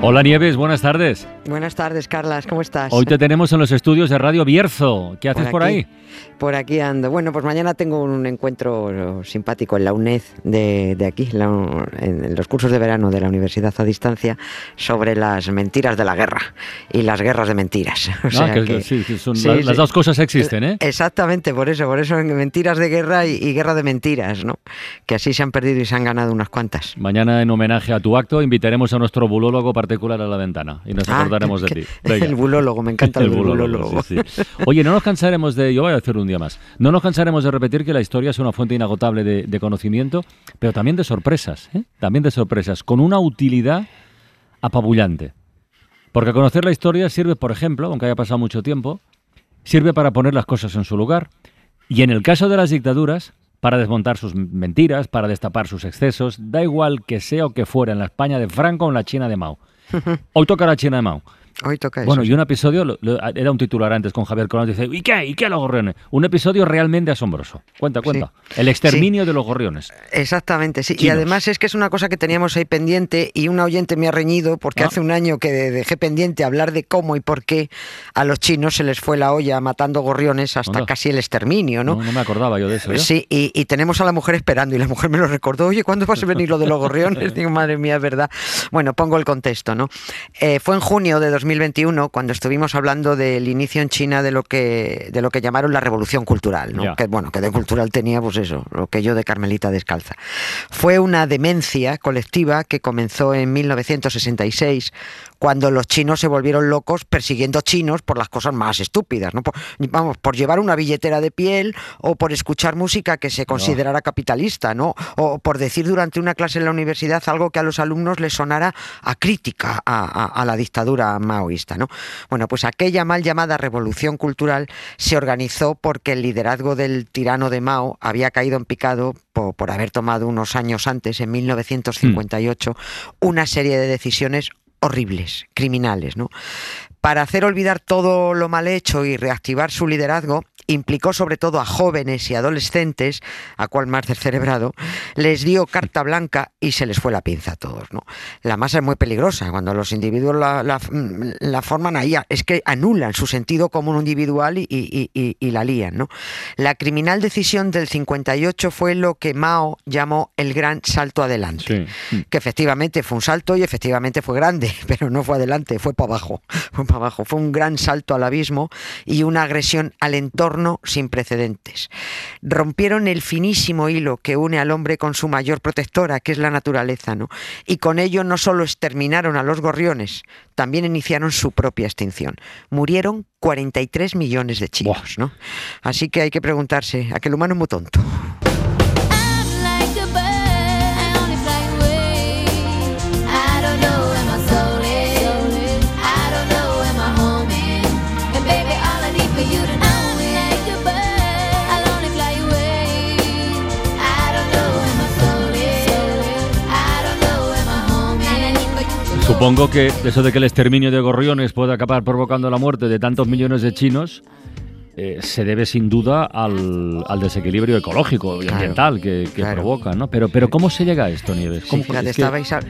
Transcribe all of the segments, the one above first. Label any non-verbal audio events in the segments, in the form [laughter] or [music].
Hola Nieves, buenas tardes. Buenas tardes, Carlas, ¿cómo estás? Hoy te [laughs] tenemos en los estudios de Radio Bierzo. ¿Qué haces por, ahí? Por aquí ando. Bueno, pues mañana tengo un encuentro simpático en la UNED de, aquí, en los cursos de verano de la Universidad a Distancia, sobre las mentiras de la guerra y las guerras de mentiras. [laughs] ah, que, sí, son las dos cosas existen, ¿eh? Exactamente, por eso, por eso mentiras de guerra y, guerra de mentiras, ¿no? Que así se han perdido y se han ganado unas cuantas. Mañana, en homenaje a tu acto, invitaremos a nuestro bulólogo particular a la ventana y nos ah, acordaremos de ti. [laughs] El bulólogo, me encanta [laughs] el, bulólogo. Oye, no nos cansaremos de... Yo voy a hacer un día más. No nos cansaremos de repetir que la historia es una fuente inagotable de, conocimiento, pero también de sorpresas, ¿eh? También de sorpresas, con una utilidad apabullante. Porque conocer la historia sirve, por ejemplo, aunque haya pasado mucho tiempo, sirve para poner las cosas en su lugar. Y en el caso de las dictaduras, para desmontar sus mentiras, para destapar sus excesos, da igual que sea o que fuera en la España de Franco o en la China de Mao. Hoy toca la China de Mao. Hoy toca Bueno, y un episodio, era un titular antes con Javier Colón, dice, ¿y qué? ¿Y qué los gorriones? Un episodio realmente asombroso. Cuenta, cuenta. El exterminio de los gorriones. Exactamente, sí. Y además es que es una cosa que teníamos ahí pendiente y un oyente me ha reñido porque ah. hace un año que dejé pendiente hablar de cómo y por qué a los chinos se les fue la olla matando gorriones hasta casi el exterminio, ¿no? ¿no? me acordaba yo de eso. Sí, y, tenemos a la mujer esperando y la mujer me lo recordó, oye, ¿cuándo vas a venir lo de los gorriones? [laughs] Digo, madre mía, es verdad. Bueno, pongo el contexto, ¿no? Eh, fue en junio de 2021 cuando estuvimos hablando del inicio en China de lo que, de lo que llamaron la revolución cultural, ¿no? que bueno, que de cultural tenía pues eso, lo que yo de Carmelita descalza. Fue una demencia colectiva que comenzó en 1966 cuando los chinos se volvieron locos persiguiendo chinos por las cosas más estúpidas, ¿no? Por, vamos, por llevar una billetera de piel o por escuchar música que se considerara capitalista, ¿no? O por decir durante una clase en la universidad algo que a los alumnos les sonara a crítica a, a la dictadura maoísta, ¿no? Bueno, pues aquella mal llamada revolución cultural se organizó porque el liderazgo del tirano de Mao había caído en picado por, haber tomado unos años antes, en 1958, una serie de decisiones horribles, criminales, ¿no? Para hacer olvidar todo lo mal hecho y reactivar su liderazgo, implicó sobre todo a jóvenes y adolescentes, a cual más cerebrado, les dio carta blanca y se les fue la pinza a todos. ¿no? La masa es muy peligrosa, cuando los individuos la, forman ahí, es que anulan su sentido común individual y, la lían. ¿no? La criminal decisión del 58 fue lo que Mao llamó el gran salto adelante, que efectivamente fue un salto y efectivamente fue grande, [laughs] pero no fue adelante, fue para abajo, fue para abajo, fue un gran salto al abismo y una agresión al entorno sin precedentes. Rompieron el finísimo hilo que une al hombre con su mayor protectora, que es la naturaleza, ¿no? Y con ello no solo exterminaron a los gorriones, también iniciaron su propia extinción. Murieron 43 millones de chinos, ¿no? Así que hay que preguntarse, ¿aquel humano es muy tonto? Supongo que eso de que el exterminio de gorriones pueda acabar provocando la muerte de tantos millones de chinos eh, se debe sin duda al, desequilibrio ecológico y ambiental que, provoca, ¿no? Pero, pero ¿cómo se llega a esto, Nieves?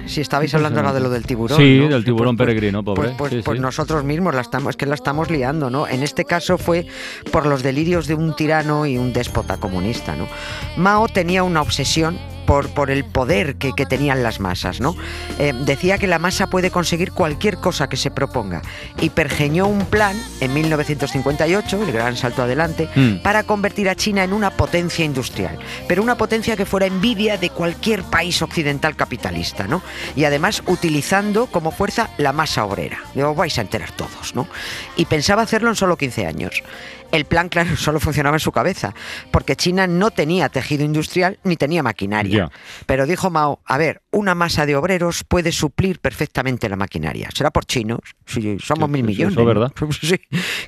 si estabais hablando ahora de lo del tiburón. Sí, del tiburón pues, pues, peregrino, pobre. Pues, pues nosotros mismos la estamos, es que la estamos liando, ¿no? En este caso fue por los delirios de un tirano y un déspota comunista, ¿no? Mao tenía una obsesión por, el poder que, tenían las masas. ¿no? Eh, decía que la masa puede conseguir cualquier cosa que se proponga y pergeñó un plan en 1958, el gran salto adelante, mm. para convertir a China en una potencia industrial, pero una potencia que fuera envidia de cualquier país occidental capitalista, ¿no? Y además utilizando como fuerza la masa obrera. Os vais a enterar todos, ¿no? Y pensaba hacerlo en solo 15 años. El plan, claro, [laughs] solo funcionaba en su cabeza, porque China no tenía tejido industrial ni tenía maquinaria. Pero dijo Mao, a ver, una masa de obreros puede suplir perfectamente la maquinaria. Será por chinos, si somos mil millones. Eso, ¿verdad? [laughs] Sí.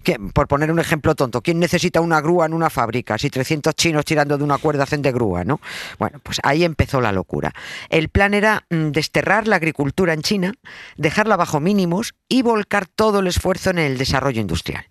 Que, por poner un ejemplo tonto, ¿quién necesita una grúa en una fábrica si 300 chinos tirando de una cuerda hacen de grúa, no? Bueno, pues ahí empezó la locura. El plan era mm, desterrar la agricultura en China, dejarla bajo mínimos y volcar todo el esfuerzo en el desarrollo industrial.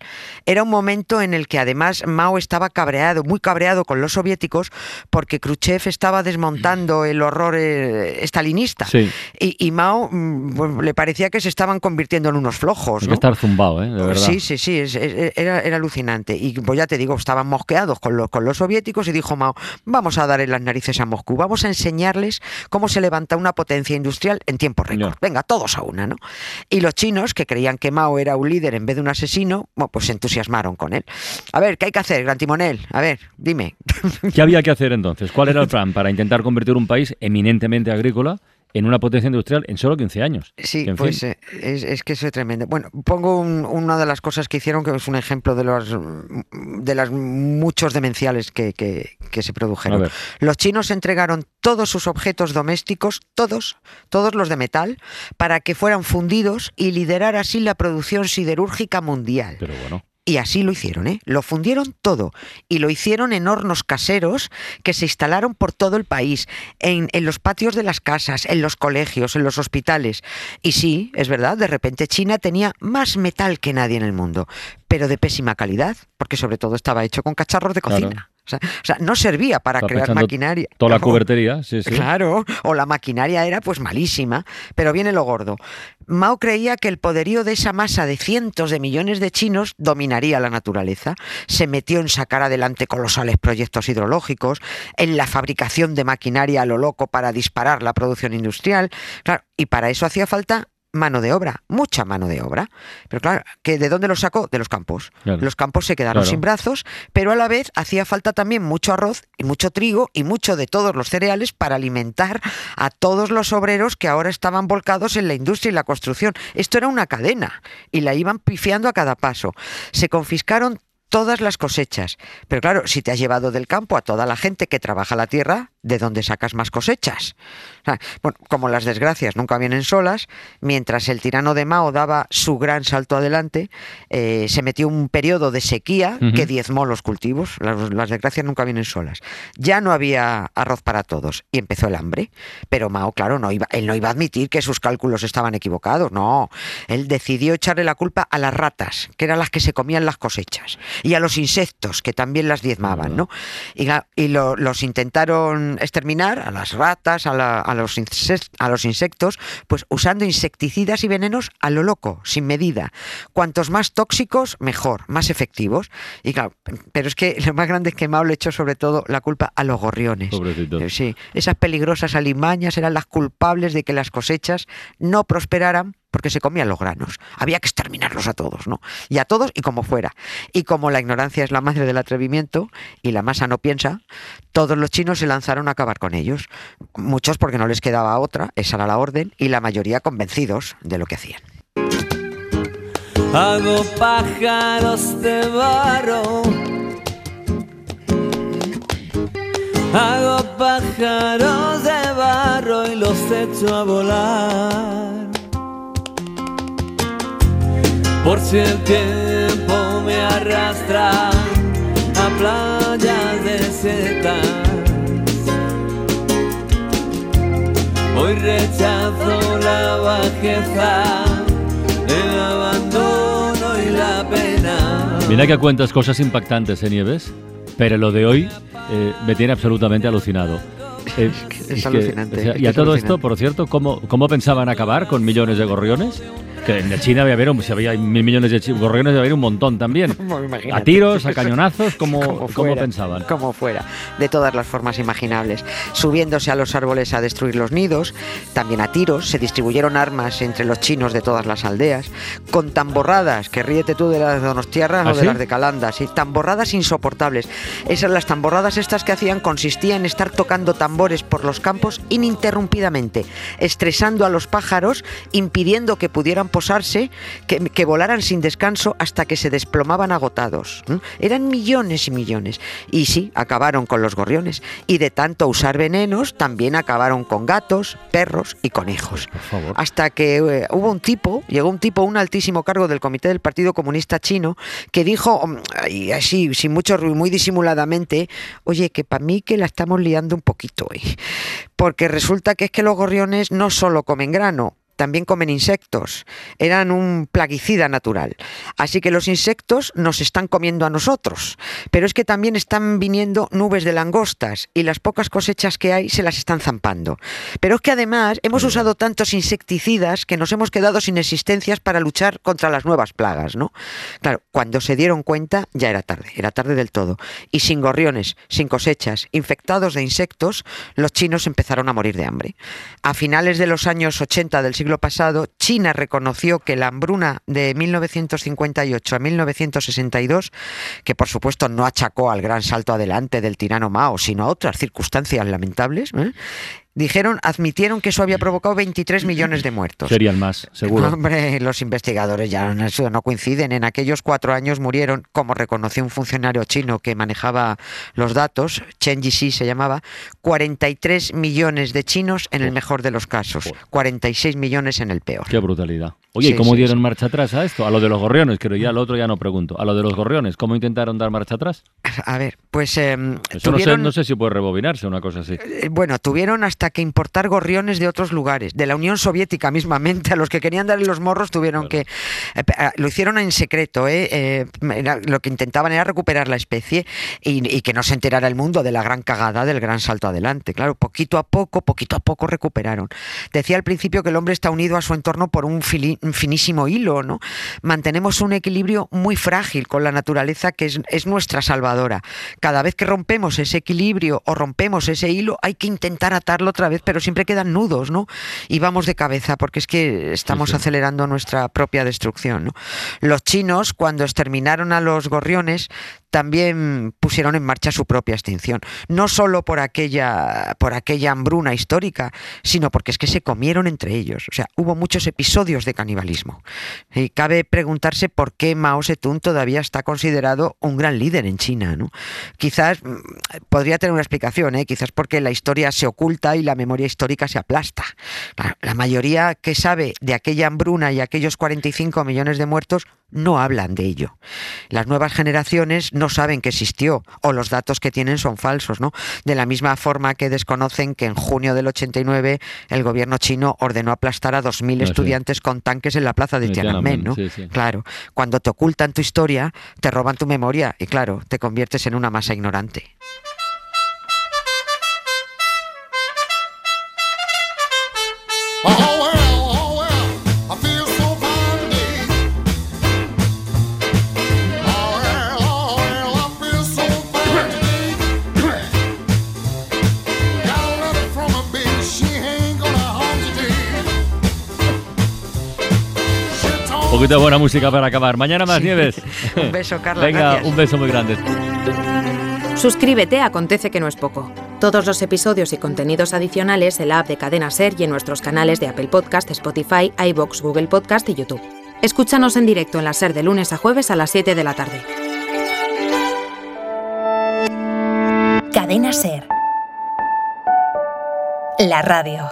Era un momento en el que además Mao estaba cabreado, muy cabreado con los soviéticos porque Khrushchev estaba desmontando el horror eh, estalinista. Sí. Y, y Mao mm, pues, le parecía que se estaban convirtiendo en unos flojos. Hay ¿no? que estar zumbado, ¿eh? De verdad. Sí, sí, sí, es- es- era, era alucinante. Y pues ya te digo, estaban mosqueados con los, con los soviéticos y dijo Mao, vamos a dar en las narices a Moscú, vamos a enseñarles cómo se levanta una potencia industrial en tiempo récord. Venga, todos a una, ¿no? Y los chinos, que creían que Mao era un líder en vez de un asesino, pues se entusiasmaron con él. A ver, ¿qué hay que hacer, Gran Timonel? A ver, dime. [laughs] ¿Qué había que hacer entonces? ¿Cuál era el plan para intentar convertir un país eminentemente agrícola en una potencia industrial en solo 15 años? Sí, en pues eh, es, es que eso es tremendo. Bueno, pongo un- una de las cosas que hicieron, que es un ejemplo de los de las muchos demenciales que, que- que se produjeron. Los chinos entregaron todos sus objetos domésticos, todos, todos los de metal, para que fueran fundidos y liderar así la producción siderúrgica mundial. pero bueno. Y así lo hicieron, ¿eh? Lo fundieron todo. Y lo hicieron en hornos caseros que se instalaron por todo el país, en, en los patios de las casas, en los colegios, en los hospitales. Y sí, es verdad, de repente China tenía más metal que nadie en el mundo, pero de pésima calidad, porque sobre todo estaba hecho con cacharros de Claro. O, sea, o sea, no servía para Está crear maquinaria. Toda la cubertería, sí, sí. Claro, o la maquinaria era pues malísima, pero viene lo gordo. Mao creía que el poderío de esa masa de cientos de millones de chinos dominaría la naturaleza. Se metió en sacar adelante colosales proyectos hidrológicos, en la fabricación de maquinaria a lo loco para disparar la producción industrial. Claro, y para eso hacía falta mano de obra, mucha mano de obra. Pero claro, ¿que ¿de dónde lo sacó? De los campos. Claro. Los campos se quedaron Claro. sin brazos, pero a la vez hacía falta también mucho arroz y mucho trigo y mucho de todos los cereales para alimentar a todos los obreros que ahora estaban volcados en la industria y la construcción. Esto era una cadena y la iban pifiando a cada paso. Se confiscaron todas las cosechas. Pero claro, si te has llevado del campo a toda la gente que trabaja la tierra, ¿de dónde sacas más cosechas? O sea, bueno, como las desgracias nunca vienen solas, mientras el tirano de Mao daba su gran salto adelante, eh, se metió un periodo de sequía que diezmó los cultivos. Las, las desgracias nunca vienen solas. Ya no había arroz para todos y empezó el hambre. Pero Mao, claro, no iba, él no iba a admitir que sus cálculos estaban equivocados. No, él decidió echarle la culpa a las ratas, que eran las que se comían las cosechas, y a los insectos, que también las diezmaban, ¿no? Y, la- y lo- los intentaron exterminar, a las ratas, a, la- a los a los insectos, pues usando insecticidas y venenos a lo loco, sin medida. Cuantos más tóxicos, mejor, más efectivos. Y claro, pero es que [laughs] lo más grande es que Mao le echó sobre todo la culpa a los gorriones. Pobrecito. Eh, Sí, esas peligrosas alimañas eran las culpables de que las cosechas no prosperaran porque se comían los granos. Había que exterminarlos a todos, ¿no? Y a todos y como fuera. Y como la ignorancia es la madre del atrevimiento y la masa no piensa, todos los chinos se lanzaron a acabar con ellos. Muchos porque no les quedaba otra, esa era la orden, y la mayoría convencidos de lo que hacían. Hago pájaros de barro. Hago pájaros de barro y los echo a volar. Por si el tiempo me arrastra a playas desiertas. Hoy rechazo la bajeza, el abandono y la pena. Mira que cuentas cosas impactantes, ¿eh, Nieves? Pero lo de hoy eh, me tiene absolutamente alucinado. [laughs] Eh, Es alucinante, o sea, es y a todo alucinante. esto, por cierto, ¿cómo, ¿cómo pensaban acabar con millones de gorriones? Que en China había, haber si había mil millones de gorriones, había un montón también. A tiros, a cañonazos, ¿cómo, [laughs] Como cómo fuera, pensaban? Como fuera, de todas las formas imaginables. Subiéndose a los árboles a destruir los nidos, también a tiros, se distribuyeron armas entre los chinos de todas las aldeas, con tamborradas, que ríete tú de las de Donostiarras ¿Ah, o de sí? las de Calandas, y tamborradas insoportables. Esas las tamborradas estas que hacían consistía en estar tocando tambores por los campos ininterrumpidamente, estresando a los pájaros, impidiendo que pudieran posarse, que, que volaran sin descanso hasta que se desplomaban agotados. Eran millones y millones. Y sí, acabaron con los gorriones. Y de tanto usar venenos, también acabaron con gatos, perros y conejos. Por favor. Hasta que eh, hubo un tipo, llegó un tipo, un altísimo cargo del Comité del Partido Comunista Chino, que dijo, mm, y así, sin mucho ruido, muy disimuladamente, oye, que para mí que la estamos liando un poquito hoy. Porque resulta que es que los gorriones no solo comen grano, también comen insectos. Eran un plaguicida natural. Así que los insectos nos están comiendo a nosotros. Pero es que también están viniendo nubes de langostas y las pocas cosechas que hay se las están zampando. Pero es que además hemos usado tantos insecticidas que nos hemos quedado sin existencias para luchar contra las nuevas plagas, ¿no? Claro, cuando se dieron cuenta ya era tarde, era tarde del todo. Y sin gorriones, sin cosechas, infectados de insectos, los chinos empezaron a morir de hambre. A finales de los años 80 del siglo pasado, China reconoció que la hambruna de 1958 a 1962, que por supuesto no achacó al gran salto adelante del tirano Mao, sino a otras circunstancias lamentables, ¿eh? Dijeron, admitieron que eso había provocado 23 millones de muertos. Serían más, seguro. Hombre, los investigadores ya eso no coinciden. En aquellos cuatro años murieron, como reconoció un funcionario chino que manejaba los datos, Chen Yixi se llamaba, 43 millones de chinos en el mejor de los casos, 46 millones en el peor. Qué brutalidad. Oye, ¿y Sí, cómo sí, dieron sí. marcha atrás a esto? A lo de los gorriones, creo ya, lo otro ya no pregunto. A lo de los gorriones, ¿cómo intentaron dar marcha atrás? A ver, pues em, Eso no sé, no sé si puede rebobinarse una cosa así. eh, bueno, tuvieron hasta que importar gorriones de otros lugares, de la Unión Soviética mismamente, a los que querían darle los morros tuvieron Claro. que... eh, ah, lo hicieron en secreto, ¿eh? Eh, lo que intentaban era recuperar la especie y, y que no se enterara el mundo de la gran cagada, del gran salto adelante. Claro, poquito a poco, poquito a poco recuperaron. Decía al principio que el hombre está unido a su entorno por un, fili- un finísimo hilo, ¿no? Mantenemos un equilibrio muy frágil con la naturaleza que es, es nuestra salvadora. Cada vez que rompemos ese equilibrio o rompemos ese hilo, hay que intentar atarlo otra vez, pero siempre quedan nudos, ¿no? Y vamos de cabeza, porque es que estamos sí. acelerando nuestra propia destrucción, ¿no? Los chinos, cuando exterminaron a los gorriones, también pusieron en marcha su propia extinción. No solo por aquella, por aquella hambruna histórica, sino porque es que se comieron entre ellos. O sea, hubo muchos episodios de canibalismo. Y cabe preguntarse por qué Mao Zedong todavía está considerado un gran líder en China. ¿no? Quizás mm, podría tener una explicación, ¿eh? quizás porque la historia se oculta y la memoria histórica se aplasta. La, la mayoría que sabe de aquella hambruna y aquellos 45 millones de muertos no hablan de ello. Las nuevas generaciones no saben que existió o los datos que tienen son falsos, ¿no? De la misma forma que desconocen que en junio del 89 el gobierno chino ordenó aplastar a 2.000 Ah, sí. estudiantes con tanques en la plaza de En Tiananmen, Tiananmen, ¿no? sí, sí. Claro, cuando te ocultan tu historia, te roban tu memoria y claro, te conviertes en una masa ignorante. De buena música para acabar. Mañana más nieves. [laughs] Un beso, Carla, Venga, gracias. un beso muy grande. Suscríbete Acontece que no es poco. Todos los episodios y contenidos adicionales en la app de Cadena Ser y en nuestros canales de Apple Podcast, Spotify, iBox, Google Podcast y YouTube. Escúchanos en directo en la Ser de lunes a jueves a las 7 de la tarde. Cadena Ser. La radio.